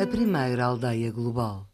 a primeira aldeia global.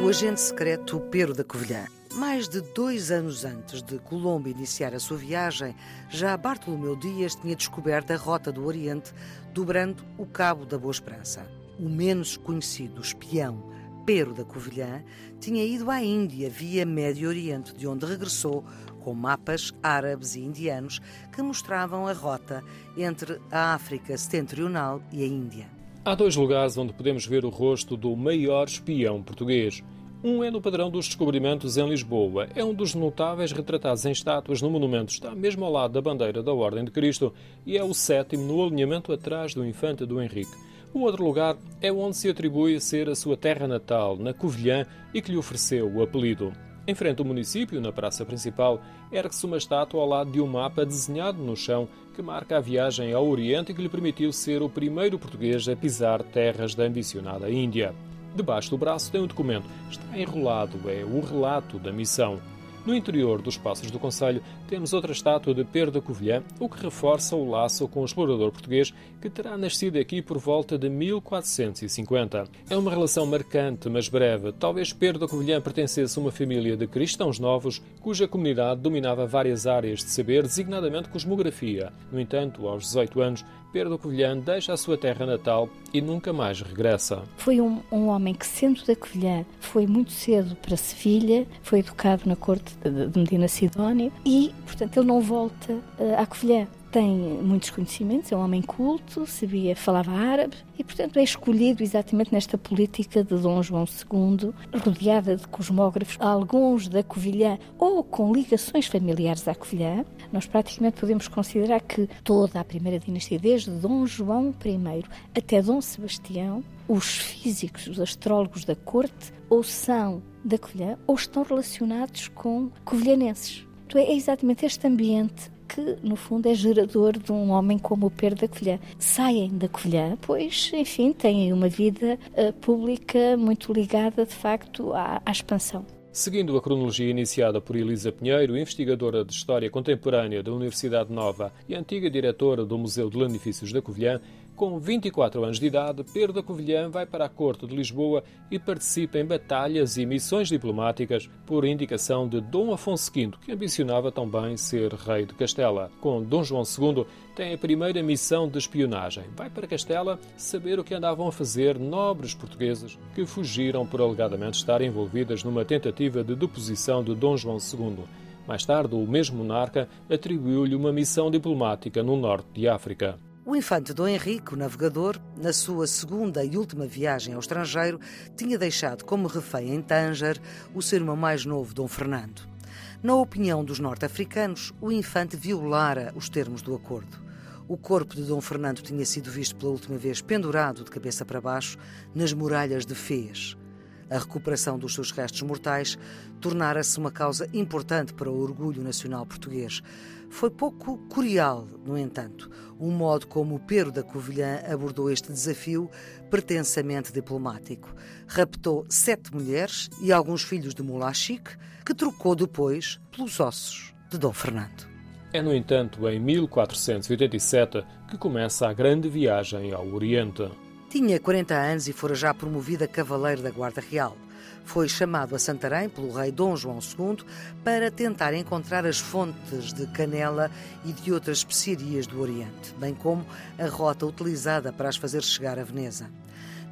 O agente secreto Pedro da Covilhã. Mais de dois anos antes de Colombo iniciar a sua viagem, já Bartolomeu Dias tinha descoberto a rota do Oriente, dobrando o Cabo da Boa Esperança. O menos conhecido espião Pero da Covilhã tinha ido à Índia via Médio Oriente, de onde regressou com mapas árabes e indianos que mostravam a rota entre a África Setentrional e a Índia. Há dois lugares onde podemos ver o rosto do maior espião português. Um é no padrão dos descobrimentos em Lisboa. É um dos notáveis retratados em estátuas no monumento. Está mesmo ao lado da bandeira da Ordem de Cristo e é o sétimo no alinhamento atrás do infante do Henrique. O outro lugar é onde se atribui ser a sua terra natal, na Covilhã, e que lhe ofereceu o apelido. Em frente ao município, na praça principal, ergue-se uma estátua ao lado de um mapa desenhado no chão que marca a viagem ao Oriente e que lhe permitiu ser o primeiro português a pisar terras da ambicionada Índia. Debaixo do braço tem um documento. Está enrolado, é o relato da missão. No interior dos Passos do Conselho temos outra estátua de Pedro da Covilhã, o que reforça o laço com o explorador português que terá nascido aqui por volta de 1450. É uma relação marcante, mas breve. Talvez Pedro da Covilhã pertencesse a uma família de cristãos novos, cuja comunidade dominava várias áreas de saber, designadamente cosmografia. No entanto, aos 18 anos, Pedro Covilhã deixa a sua terra natal e nunca mais regressa. Foi um, um homem que, sendo da Covilhã, foi muito cedo para Sevilha, foi educado na corte de, de Medina Sidónia e, portanto, ele não volta uh, à Covilhã tem muitos conhecimentos, é um homem culto, sabia, falava árabe e, portanto, é escolhido exatamente nesta política de Dom João II, rodeada de cosmógrafos, alguns da Covilhã ou com ligações familiares à Covilhã. Nós praticamente podemos considerar que toda a primeira dinastia, desde Dom João I até Dom Sebastião, os físicos, os astrólogos da corte, ou são da Covilhã ou estão relacionados com covilhanenses. Então, é exatamente este ambiente que, no fundo, é gerador de um homem como o Pedro da Covilhã. Saem da Covilhã, pois, enfim, têm uma vida uh, pública muito ligada, de facto, à, à expansão. Seguindo a cronologia iniciada por Elisa Pinheiro, investigadora de História Contemporânea da Universidade Nova e antiga diretora do Museu de Lanifícios da Covilhã, com 24 anos de idade, Pedro da Covilhã vai para a corte de Lisboa e participa em batalhas e missões diplomáticas por indicação de Dom Afonso V, que ambicionava também ser rei de Castela. Com Dom João II, tem a primeira missão de espionagem. Vai para Castela saber o que andavam a fazer nobres portugueses que fugiram por alegadamente estar envolvidas numa tentativa de deposição de Dom João II. Mais tarde, o mesmo monarca atribuiu-lhe uma missão diplomática no norte de África. O infante Dom Henrique, o navegador, na sua segunda e última viagem ao estrangeiro, tinha deixado como refém em Tanger o seu irmão mais novo, Dom Fernando. Na opinião dos norte-africanos, o infante violara os termos do acordo. O corpo de Dom Fernando tinha sido visto pela última vez pendurado de cabeça para baixo nas muralhas de Fez. A recuperação dos seus restos mortais tornara-se uma causa importante para o orgulho nacional português. Foi pouco curial, no entanto, o modo como o Pero da Covilhã abordou este desafio pretensamente diplomático. Raptou sete mulheres e alguns filhos de Mullah Chic, que trocou depois pelos ossos de Dom Fernando. É, no entanto, em 1487 que começa a grande viagem ao Oriente. Tinha 40 anos e fora já promovido a cavaleiro da Guarda Real. Foi chamado a Santarém pelo rei Dom João II para tentar encontrar as fontes de canela e de outras especiarias do Oriente, bem como a rota utilizada para as fazer chegar a Veneza.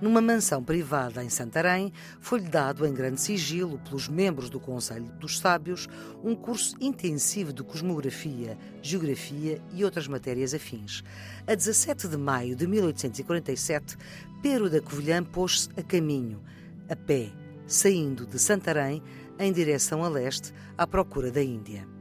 Numa mansão privada em Santarém, foi-lhe dado em grande sigilo pelos membros do Conselho dos Sábios um curso intensivo de cosmografia, geografia e outras matérias afins. A 17 de maio de 1847, Pero da Covilhã pôs-se a caminho, a pé, saindo de Santarém em direção a leste, à procura da Índia.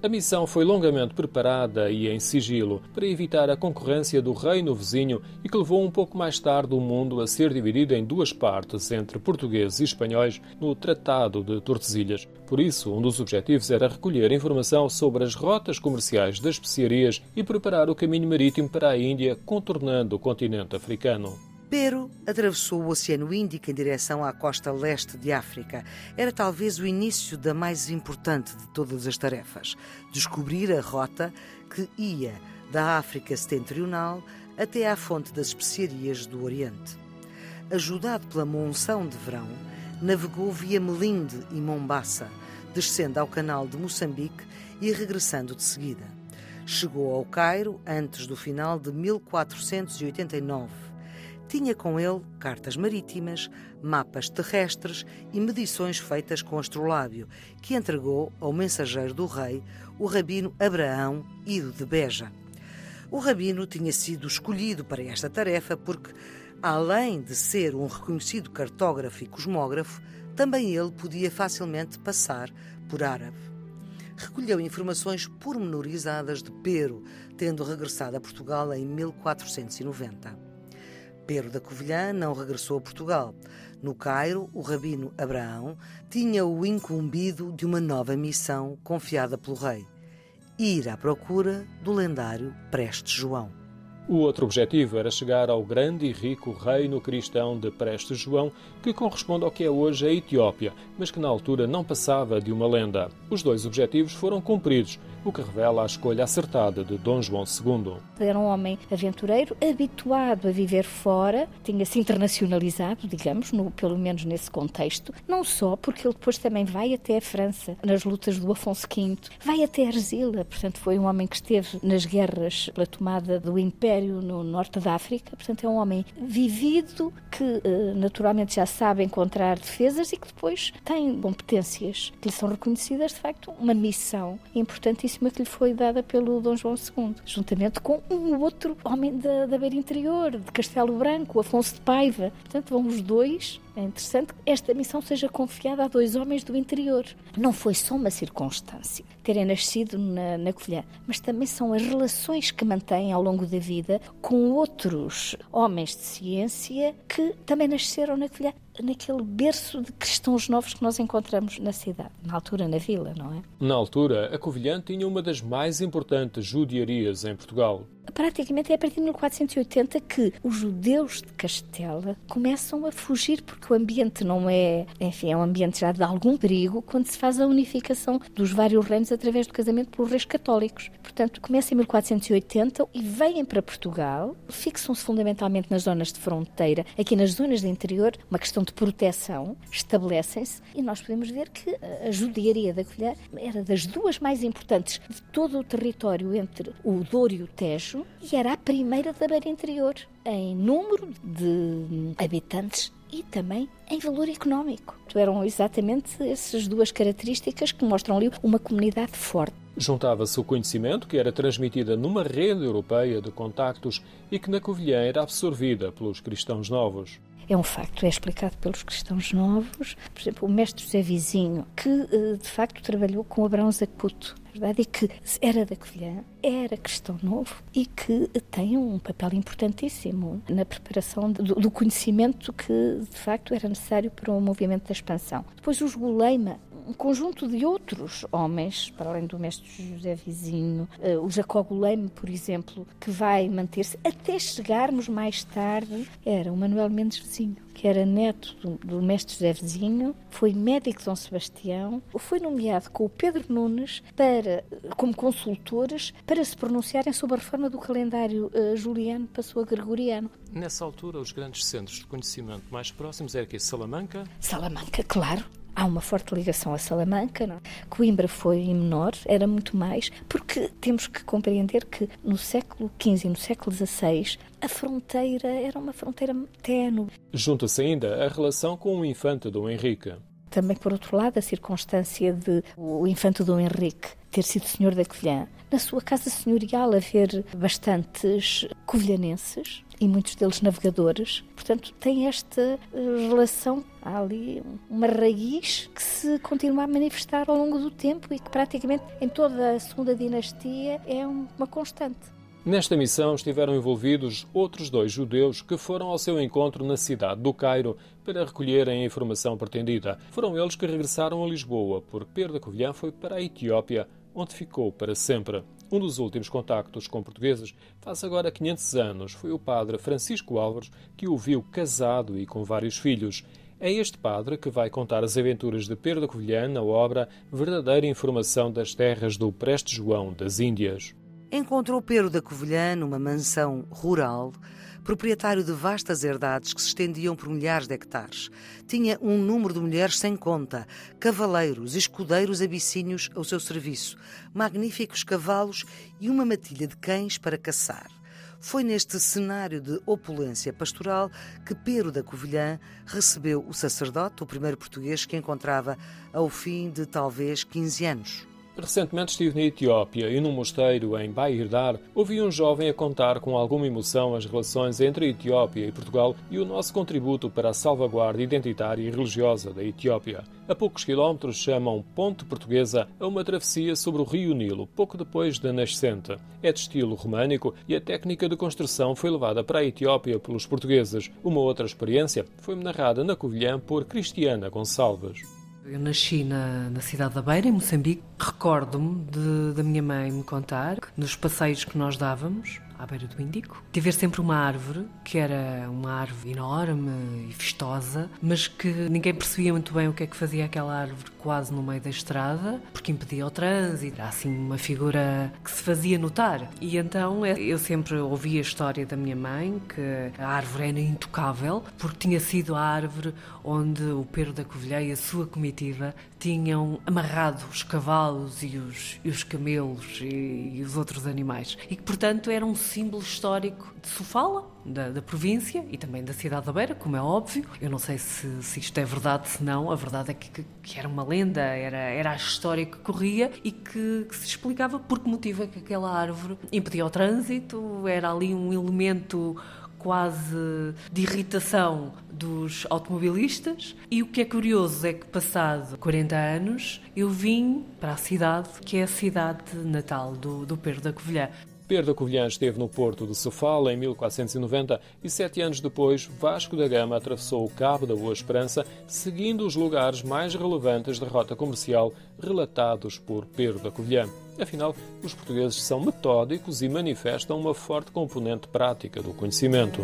A missão foi longamente preparada e em sigilo para evitar a concorrência do reino vizinho e que levou um pouco mais tarde o mundo a ser dividido em duas partes entre portugueses e espanhóis no Tratado de Tordesilhas. Por isso, um dos objetivos era recolher informação sobre as rotas comerciais das especiarias e preparar o caminho marítimo para a Índia, contornando o continente africano. Pero atravessou o Oceano Índico em direção à costa leste de África. Era talvez o início da mais importante de todas as tarefas: descobrir a rota que ia da África Setentrional até à fonte das especiarias do Oriente. Ajudado pela monção de verão, navegou via Melinde e Mombasa, descendo ao canal de Moçambique e regressando de seguida. Chegou ao Cairo antes do final de 1489. Tinha com ele cartas marítimas, mapas terrestres e medições feitas com astrolábio, que entregou ao mensageiro do rei, o rabino Abraão, ido de Beja. O rabino tinha sido escolhido para esta tarefa porque, além de ser um reconhecido cartógrafo e cosmógrafo, também ele podia facilmente passar por árabe. Recolheu informações pormenorizadas de Pero, tendo regressado a Portugal em 1490. Pero da Covilhã não regressou a Portugal. No Cairo, o rabino Abraão tinha o incumbido de uma nova missão confiada pelo rei: ir à procura do lendário Preste João. O outro objetivo era chegar ao grande e rico reino cristão de Preste João, que corresponde ao que é hoje a Etiópia, mas que na altura não passava de uma lenda. Os dois objetivos foram cumpridos, o que revela a escolha acertada de Dom João II. Era um homem aventureiro, habituado a viver fora, tinha-se internacionalizado, digamos, no, pelo menos nesse contexto, não só porque ele depois também vai até a França, nas lutas do Afonso V, vai até Arzila, portanto foi um homem que esteve nas guerras pela tomada do Império no norte da África, portanto é um homem vivido que eh, naturalmente já sabe encontrar defesas e que depois tem competências que lhe são reconhecidas, de facto, uma missão importantíssima que lhe foi dada pelo Dom João II, juntamente com um outro homem da, da beira interior, de Castelo Branco, Afonso de Paiva. Portanto, vão os dois é interessante que esta missão seja confiada a dois homens do interior. Não foi só uma circunstância terem nascido na, na Covilhã, mas também são as relações que mantêm ao longo da vida com outros homens de ciência que também nasceram na Covilhã, naquele berço de cristãos novos que nós encontramos na cidade, na altura na vila, não é? Na altura, a Covilhã tinha uma das mais importantes judiarias em Portugal praticamente é a partir de 1480 que os judeus de Castela começam a fugir porque o ambiente não é, enfim, é um ambiente já de algum perigo quando se faz a unificação dos vários reinos através do casamento pelos reis católicos. Portanto, começa em 1480 e vêm para Portugal, fixam-se fundamentalmente nas zonas de fronteira, aqui nas zonas de interior, uma questão de proteção, estabelecem-se e nós podemos ver que a judiaria da Colher era das duas mais importantes de todo o território entre o Douro e o Tejo e era a primeira da beira interior em número de habitantes e também em valor económico. Eram exatamente essas duas características que mostram ali uma comunidade forte. Juntava-se o conhecimento que era transmitida numa rede europeia de contactos e que na Covilhã era absorvida pelos cristãos novos é um facto, é explicado pelos cristãos novos. Por exemplo, o mestre José Vizinho, que eh, de facto trabalhou com Abraão Zacuto, verdade, e que era da Covilhã, era cristão novo e que tem um papel importantíssimo na preparação do, do conhecimento que de facto era necessário para o movimento da expansão. Depois os Guleima, um conjunto de outros homens, para além do mestre José Vizinho, uh, o Jacob Leme, por exemplo, que vai manter-se até chegarmos mais tarde, era o Manuel Mendes Vizinho, que era neto do, do mestre José Vizinho, foi médico de Dom Sebastião, foi nomeado com o Pedro Nunes para, como consultores para se pronunciarem sobre a reforma do calendário uh, juliano passou a gregoriano. Nessa altura, os grandes centros de conhecimento mais próximos eram aqui Salamanca? Salamanca, claro há uma forte ligação a Salamanca. Não? É? Coimbra foi menor, era muito mais, porque temos que compreender que no século XV e no século XVI a fronteira era uma fronteira ténue. Junta-se ainda a relação com o infante Dom Henrique. Também, por outro lado, a circunstância de o infante Dom Henrique ter sido senhor da Covilhã, na sua casa senhorial haver bastantes covilhanenses, e muitos deles navegadores. Portanto, tem esta eh, relação, há ali uma raiz que se continua a manifestar ao longo do tempo e que praticamente em toda a segunda dinastia é uma constante. Nesta missão estiveram envolvidos outros dois judeus que foram ao seu encontro na cidade do Cairo para recolherem a informação pretendida. Foram eles que regressaram a Lisboa, porque Pedro da Covilhã foi para a Etiópia, onde ficou para sempre. Um dos últimos contactos com portugueses, faz agora 500 anos, foi o padre Francisco Álvares que o viu casado e com vários filhos. É este padre que vai contar as aventuras de Pedro Covilhã na obra Verdadeira Informação das Terras do Preste João das Índias. Encontrou Pedro da Covilhã numa mansão rural, proprietário de vastas herdades que se estendiam por milhares de hectares. Tinha um número de mulheres sem conta, cavaleiros escudeiros abissínios ao seu serviço, magníficos cavalos e uma matilha de cães para caçar. Foi neste cenário de opulência pastoral que Pero da Covilhã recebeu o sacerdote, o primeiro português que encontrava ao fim de talvez 15 anos. Recentemente estive na Etiópia e num mosteiro em Bairdar ouvi um jovem a contar com alguma emoção as relações entre a Etiópia e Portugal e o nosso contributo para a salvaguarda identitária e religiosa da Etiópia. A poucos quilómetros chamam Ponte Portuguesa a uma travessia sobre o rio Nilo, pouco depois da nascente. É de estilo românico e a técnica de construção foi levada para a Etiópia pelos portugueses. Uma outra experiência foi-me narrada na Covilhã por Cristiana Gonçalves. Eu nasci na, na cidade da Beira, em Moçambique. Recordo-me da minha mãe me contar que nos passeios que nós dávamos, à beira do Índico. Tive sempre uma árvore, que era uma árvore enorme e vistosa, mas que ninguém percebia muito bem o que é que fazia aquela árvore quase no meio da estrada, porque impedia o trânsito, era assim uma figura que se fazia notar. E então é, eu sempre ouvi a história da minha mãe, que a árvore era intocável, porque tinha sido a árvore onde o Pedro da Covilhã e a sua comitiva tinham amarrado os cavalos e os, e os camelos e, e os outros animais. E que, portanto, era um símbolo histórico de Sofala, da, da, província e também da cidade da Beira, como é óbvio. Eu não sei se, se isto é verdade, se não. A verdade é que, que, era uma lenda, era, era a história que corria e que, que se explicava por que motivo é que aquela árvore impedia o trânsito, era ali um elemento quase de irritação dos automobilistas. E o que é curioso é que, passado 40 anos, eu vim para a cidade, que é a cidade natal do, do Pedro da Covilhã. Pedro Covilhã esteve no porto de Sofala em 1490 e sete anos depois Vasco da Gama atravessou o Cabo da Boa Esperança, seguindo os lugares mais relevantes da rota comercial relatados por Pedro da Covilhã. Afinal, os portugueses são metódicos e manifestam uma forte componente prática do conhecimento.